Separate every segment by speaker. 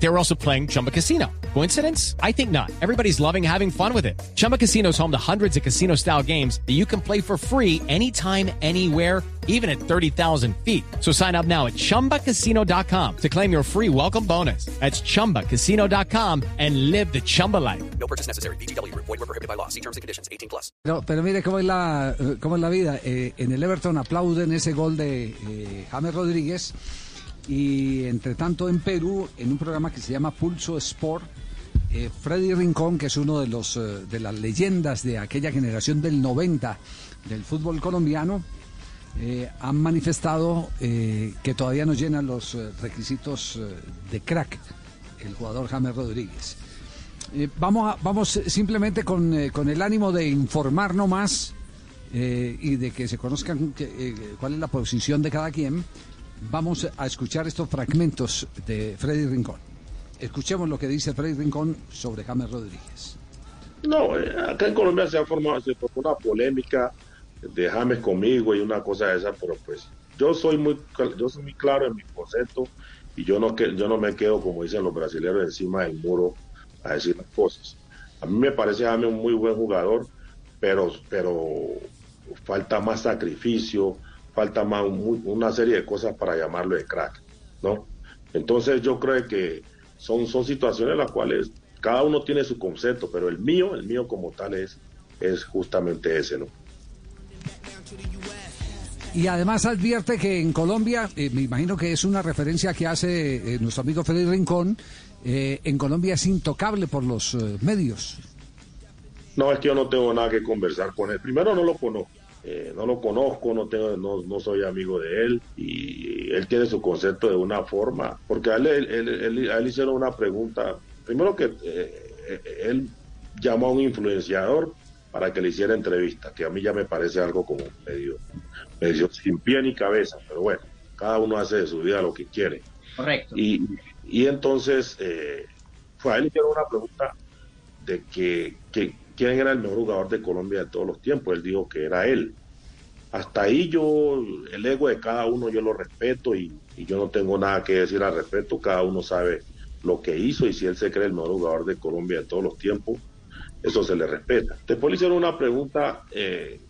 Speaker 1: They were also playing Chumba Casino. Coincidence? I think not. Everybody's loving having fun with it. Chumba Casino is home to hundreds of casino style games that you can play for free anytime, anywhere, even at 30,000 feet. So sign up now at chumbacasino.com to claim your free welcome bonus. That's chumbacasino.com and live the Chumba life.
Speaker 2: No purchase necessary. BGW. Void were prohibited by law. See terms and conditions. 18 plus.
Speaker 3: Pero, pero mire cómo es la, cómo es la vida. Eh, en el Everton aplauden ese gol de eh, James Rodríguez. Y entre tanto en Perú, en un programa que se llama Pulso Sport, eh, Freddy Rincón, que es uno de, los, eh, de las leyendas de aquella generación del 90 del fútbol colombiano, eh, han manifestado que todavía no llenan los requisitos de crack el jugador James Rodríguez. Vamos, a- vamos simplemente con, con el ánimo de informar no más y de que se conozcan cuál es la posición de cada quien. Vamos a escuchar estos fragmentos de Freddy Rincón. Escuchemos lo que dice Freddy Rincón sobre James Rodríguez.
Speaker 4: No, eh, acá en Colombia se ha formado, una polémica de James conmigo y una cosa de esa, pero pues yo soy muy, yo soy muy claro en mi concepto y yo no yo no me quedo como dicen los brasileños encima del muro a decir las cosas. A mí me parece James un muy buen jugador, pero pero falta más sacrificio, falta más muy- una serie de cosas para llamarlo de crack, ¿no? Entonces yo creo que son, son situaciones en las cuales cada uno tiene su concepto, pero el mío, el mío como tal es, es justamente ese, ¿no?
Speaker 3: Y además advierte que en Colombia, eh, me imagino que es una referencia que hace eh, nuestro amigo Freddy Rincón, eh, en Colombia es intocable por los medios.
Speaker 4: No, es que yo no tengo nada que conversar con él. Primero no lo conozco, eh, no lo conozco, no tengo, no, no soy amigo de él y él tiene su concepto de una forma, porque a él, él- él- él- a él hicieron una pregunta, primero que eh, eh, él llamó a un influenciador para que le hiciera entrevista, que a mí ya me parece algo como medio, medio sin pie ni cabeza, pero bueno, cada uno hace de su vida lo que quiere.
Speaker 5: Correcto.
Speaker 4: Y, y entonces eh, fue a él le hicieron una pregunta de que, que quién era el mejor jugador de Colombia de todos los tiempos. Él dijo que era él. Hasta ahí yo, el ego de cada uno yo lo respeto y, yo no tengo nada que decir al respecto. Cada uno sabe lo que hizo y si él se cree el mejor jugador de Colombia de todos los tiempos, eso se le respeta. Después le hicieron una pregunta, eh,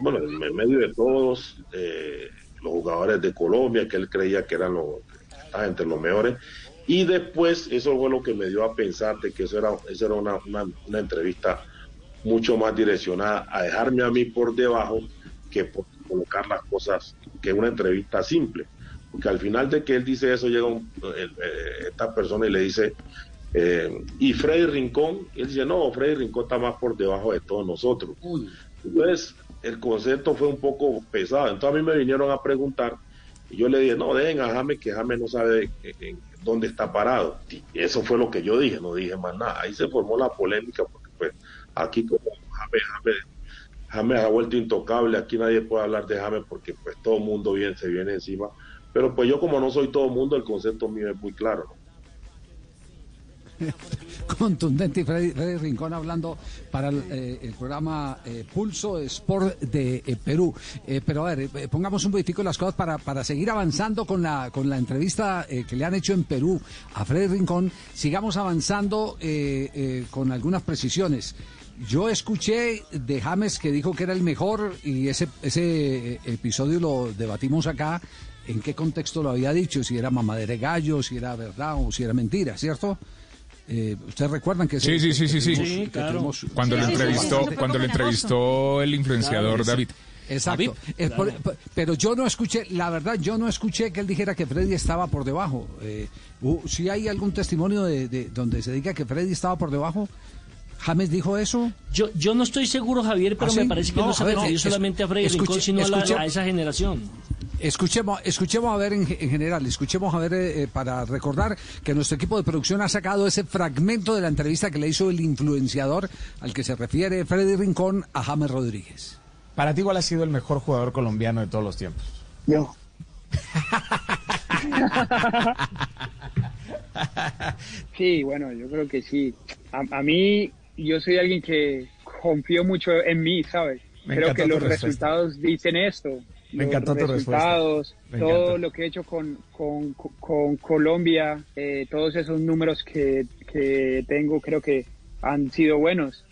Speaker 4: bueno, en medio de todos, eh, los jugadores de Colombia, que él creía que eran los, entre los mejores. Y después, eso fue lo que me dio a pensar de que eso era, eso era una, una- una entrevista mucho más direccionada a dejarme a mí por debajo que por colocar las cosas, que una entrevista simple. Porque al final de que él dice eso, llega un- el- eh, esta persona y le dice, eh, y Freddy Rincón, él dice, no, Freddy Rincón está más por debajo de todos nosotros. Entonces, el concepto fue un poco pesado. Entonces a mí me vinieron a preguntar y yo le dije, no, dejen a James que James no sabe en- en dónde está parado. Y eso fue lo que yo dije, no dije más nada. Ahí se formó la polémica porque pues aquí como James, James, James ha vuelto intocable, aquí nadie puede hablar de James porque pues todo el mundo bien se viene encima. Pero pues yo como no soy todo mundo, el concepto mío es muy claro. ¿no?
Speaker 3: Contundente y Freddy, Freddy Rincón hablando para el, eh, programa eh, Pulso Sport de eh, Perú. Pero a ver, pongamos un poquitico las cosas para, para seguir avanzando con la, con la entrevista que le han hecho en Perú a Freddy Rincón. Sigamos avanzando con algunas precisiones. Yo escuché de James que dijo que era el mejor y ese, ese episodio lo debatimos acá. ¿En qué contexto lo había dicho? Si era mamadera de gallo, si era verdad o si era mentira, ¿cierto? Eh, ¿Ustedes recuerdan que
Speaker 6: Sí, sí, sí, sí, sí. claro. Cuando
Speaker 3: Sí,
Speaker 6: lo
Speaker 3: sí, sí,
Speaker 6: entrevistó,
Speaker 3: sí, sí, sí.
Speaker 6: cuando lo entrevistó el influenciador
Speaker 3: Claro,
Speaker 6: David.
Speaker 3: Exacto. Eh, por- pero yo no escuché, la verdad, yo no escuché que él dijera que Freddy estaba por debajo. Eh, hu- si hay algún testimonio de, de- donde se diga que Freddy estaba por debajo, James dijo eso.
Speaker 7: Yo, yo no estoy seguro, Javier, pero
Speaker 3: ¿Ah, sí?
Speaker 7: me parece que no,
Speaker 3: No,
Speaker 7: se refirió solamente a Freddy
Speaker 3: escuche-
Speaker 7: Rincón, sino a, la-
Speaker 3: escuche-
Speaker 7: a esa generación.
Speaker 3: Escuchemos, escuchemos a ver en, en general, escuchemos a ver eh, eh, para recordar que nuestro equipo de producción ha sacado ese fragmento de la entrevista que le hizo el influenciador al que se refiere Freddy Rincón a James Rodríguez.
Speaker 8: Para ti, ¿cuál ha sido el mejor jugador colombiano de todos los tiempos?
Speaker 9: Yo. sí, bueno, yo creo que sí. A, a mí, yo soy alguien que
Speaker 5: confío mucho en mí, ¿sabes?
Speaker 8: Me
Speaker 5: Creo que los
Speaker 8: respuesta.
Speaker 5: resultados dicen esto.
Speaker 8: Me
Speaker 5: los resultados,
Speaker 8: Me
Speaker 5: todo lo que he hecho con, con, con Colombia, eh, todos esos números que, que tengo, creo que han sido buenos.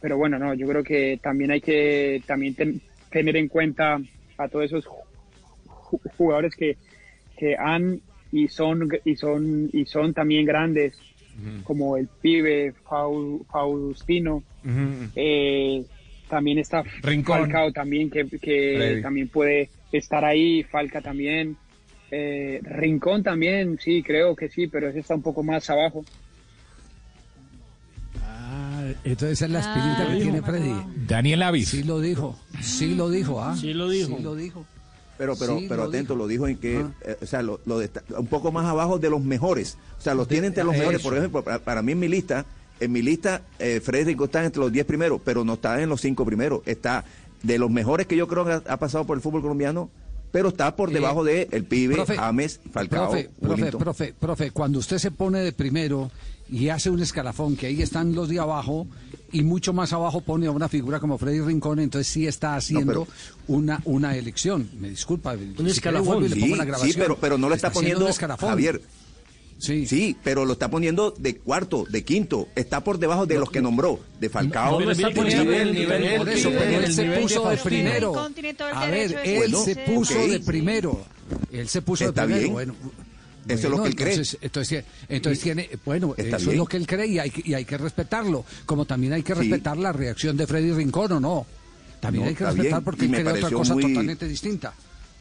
Speaker 5: Pero bueno, no, yo creo que también hay que también ten- tener en cuenta a todos esos ju- jugadores que, que han y son y son y son también grandes como el pibe Fau- Faustino eh, también está
Speaker 8: Rincón.
Speaker 5: Falcao también que, que también puede estar ahí Falca también eh, Rincón también sí creo que sí pero ese está un poco más abajo
Speaker 3: Ah, entonces es la espinita
Speaker 7: Ah,
Speaker 3: que
Speaker 7: dijo.
Speaker 3: tiene Freddy.
Speaker 6: Daniel Avis.
Speaker 3: Sí lo dijo, sí lo dijo, ¿ah?
Speaker 7: Sí lo dijo.
Speaker 3: Sí lo dijo.
Speaker 9: Pero, pero,
Speaker 3: Sí,
Speaker 9: pero
Speaker 3: lo
Speaker 9: atento,
Speaker 3: dijo.
Speaker 9: lo dijo en que,
Speaker 3: Ah.
Speaker 9: eh, o sea, lo, lo desta- un poco más abajo de los mejores. O sea, los
Speaker 3: De-
Speaker 9: tiene entre los
Speaker 3: eso.
Speaker 9: mejores. Por ejemplo, para, para mí en mi lista, en mi lista, eh, Frederico está entre los 10 primeros, pero no está en los 5 primeros. Está de los mejores que yo creo que ha, ha pasado por el fútbol colombiano, pero está por
Speaker 3: Eh,
Speaker 9: debajo de el pibe,
Speaker 3: profe,
Speaker 9: James, Falcao,
Speaker 3: Profe, profe, profe, profe, cuando usted se pone de primero y hace un escalafón, que ahí están los de abajo, y mucho más abajo pone a una figura como Freddy Rincón, entonces sí está haciendo una, una elección. Me disculpa. si quiere
Speaker 7: escalafón.
Speaker 3: le
Speaker 9: Sí,
Speaker 3: pongo la
Speaker 9: sí,
Speaker 3: grabación.
Speaker 9: pero, pero no lo está,
Speaker 3: haciendo
Speaker 9: poniendo
Speaker 3: un escalafón.
Speaker 9: Javier.
Speaker 3: Sí.
Speaker 9: Sí, pero lo está poniendo de cuarto, de quinto. Está por debajo de los que nombró, de Falcao.
Speaker 7: No lo está poniendo el nivel-
Speaker 3: Por eso,
Speaker 7: el
Speaker 3: pero
Speaker 7: nivel
Speaker 3: él se puso de primero. A ver, él
Speaker 9: Bueno,
Speaker 3: se puso de primero. Él se puso
Speaker 9: Está
Speaker 3: de primero.
Speaker 9: bien.
Speaker 3: Bueno,
Speaker 9: Eso es lo que él cree.
Speaker 3: entonces, Entonces, entonces tiene, bueno,
Speaker 9: Está
Speaker 3: eso
Speaker 9: bien.
Speaker 3: es lo que él cree y hay, que- y hay que respetarlo. Como también hay que
Speaker 9: Sí.
Speaker 3: respetar la reacción de Freddy Rincón o no. También
Speaker 9: No,
Speaker 3: hay que respetar
Speaker 9: bien.
Speaker 3: porque él cree otra cosa
Speaker 9: muy-
Speaker 3: totalmente distinta.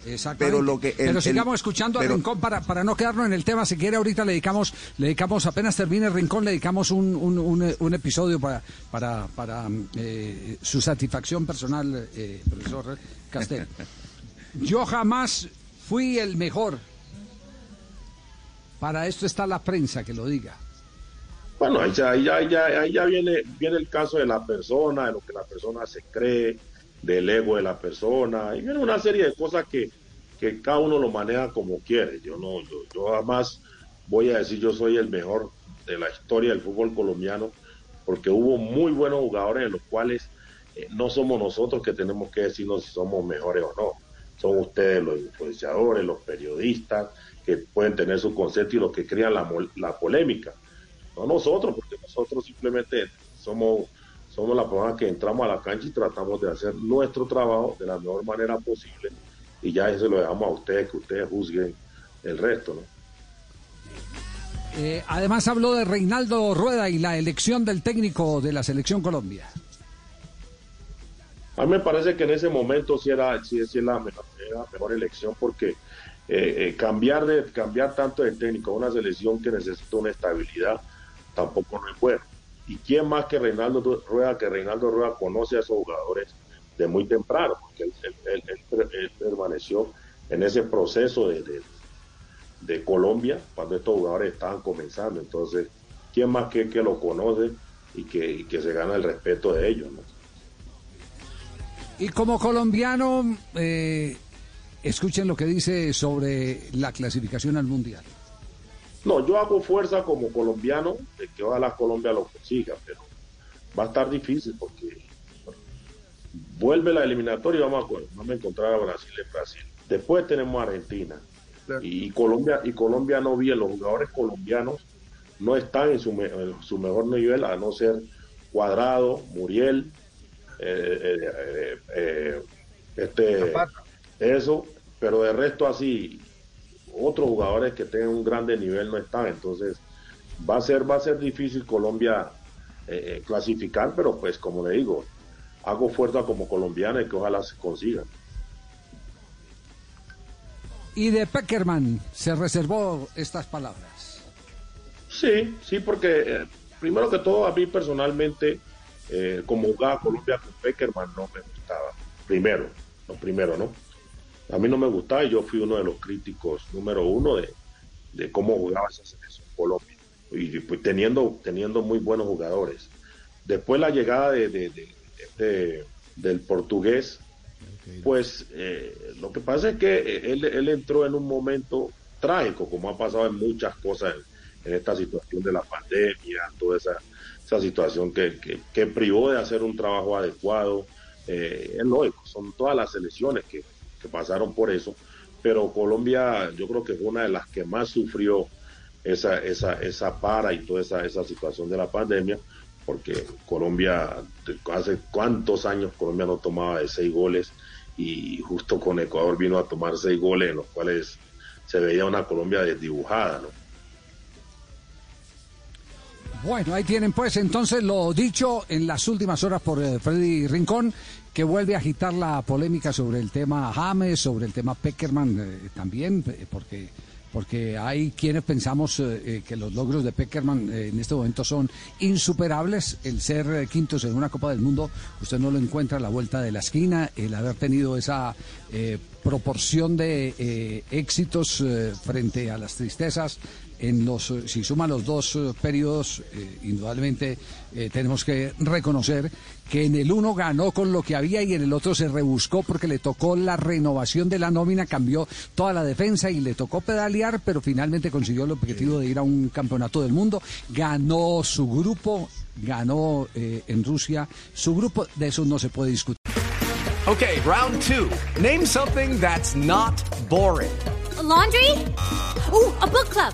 Speaker 3: Exactamente.
Speaker 9: Pero lo que el-
Speaker 3: Pero sigamos
Speaker 9: el-
Speaker 3: escuchando a
Speaker 9: pero-
Speaker 3: Rincón para, para no quedarnos en el tema. Si quiere, ahorita le dedicamos, le dedicamos apenas termine Rincón, le dedicamos un, un, un- un episodio para, para, para eh, su satisfacción personal, eh, profesor Castel. Yo jamás fui el mejor. Para esto está la prensa que lo diga.
Speaker 4: Bueno, ahí ya, ahí ya, ahí ya, ahí ya viene, viene el caso de la persona, de lo que la persona se cree, del ego de la persona, y viene una serie de cosas que, que cada uno lo maneja como quiere. Yo no, yo, yo jamás voy a decir yo soy el mejor de la historia del fútbol colombiano, porque hubo muy buenos jugadores en los cuales eh, no somos nosotros que tenemos que decirnos si somos mejores o no. Son ustedes los influenciadores, los periodistas, que pueden tener su concepto y los que crean la, la polémica no nosotros, porque nosotros simplemente somos, somos la persona que entramos a la cancha y tratamos de hacer nuestro trabajo de la mejor manera posible y ya eso lo dejamos a ustedes, que ustedes juzguen el resto, ¿no?
Speaker 3: Eh, además habló de Reinaldo Rueda y la elección del técnico de la selección Colombia.
Speaker 4: A mí me parece que en ese momento sí era, sí, sí es la, mejor, era la mejor elección porque eh, eh, cambiar de cambiar tanto de técnico a una selección que necesita una estabilidad tampoco no es bueno. ¿Y quién más que Reinaldo Rueda, que Reinaldo Rueda conoce a esos jugadores de muy temprano? Porque él, permaneció en ese proceso de, Colombia cuando estos jugadores estaban comenzando. Entonces, ¿quién más que, que lo conoce y que, que se gana el respeto de ellos?
Speaker 3: Y como colombiano, eh, escuchen lo que dice sobre la clasificación al Mundial.
Speaker 4: No, yo hago fuerza como colombiano de que ojalá Colombia lo consiga, pero va a estar difícil porque vuelve la eliminatoria y vamos a, vamos a encontrar a Brasil en Brasil. Después tenemos a Argentina. Y Colombia y Colombia no bien, los jugadores colombianos no están en su, me- en su mejor nivel a no ser Cuadrado, Muriel, eh, eh, eh, eh, este, eso, pero de resto así otros jugadores que tengan un grande nivel no están, entonces va a ser va a ser difícil Colombia eh, eh, clasificar, pero pues como le digo, hago fuerza como colombiana y que ojalá se consiga.
Speaker 3: Y de Peckerman se reservó estas palabras.
Speaker 4: Sí, sí, porque eh, primero que todo a mí personalmente, eh, como jugaba Colombia con Peckerman no me gustaba. Primero, lo primero, ¿no? A mí no me gustaba y yo fui uno de los críticos número uno de, de cómo jugaba esa selección Colombia. Y pues, teniendo, teniendo muy buenos jugadores. Después la llegada de, de- de- de- del portugués, pues eh, lo que pasa es que eh, él, él entró en un momento trágico, como ha pasado en muchas cosas en, en esta situación de la pandemia, toda esa esa situación que, que, que privó de hacer un trabajo adecuado. Eh, es lógico, son todas las selecciones que, que pasaron por eso, pero Colombia yo creo que fue una de las que más sufrió esa, esa, esa para y toda esa, esa situación de la pandemia, porque Colombia, hace cuántos años Colombia no tomaba de seis goles y justo con Ecuador vino a tomar seis goles en los cuales se veía una Colombia desdibujada, ¿no?
Speaker 3: Bueno, ahí tienen pues entonces lo dicho en las últimas horas por eh, Freddy Rincón, que vuelve a agitar la polémica sobre el tema James, sobre el tema Peckerman eh, también, eh, porque porque hay quienes pensamos que los logros de Peckerman en este momento son insuperables. El ser eh, quintos en una Copa del Mundo, usted no lo encuentra a la vuelta de la esquina. El haber tenido esa proporción de éxitos frente a las tristezas. En los, si suma los dos eh, periodos, eh, indudablemente eh, tenemos que reconocer que en el uno ganó con lo que había y en el otro se rebuscó porque le tocó la renovación de la nómina, cambió toda la defensa y le tocó pedalear, pero finalmente consiguió el objetivo de ir a un campeonato del mundo. Ganó su grupo, ganó eh, en Rusia su grupo, de eso no se puede discutir.
Speaker 10: Okay, round two. Name something that's not boring.
Speaker 11: A laundry? Ooh, a book club.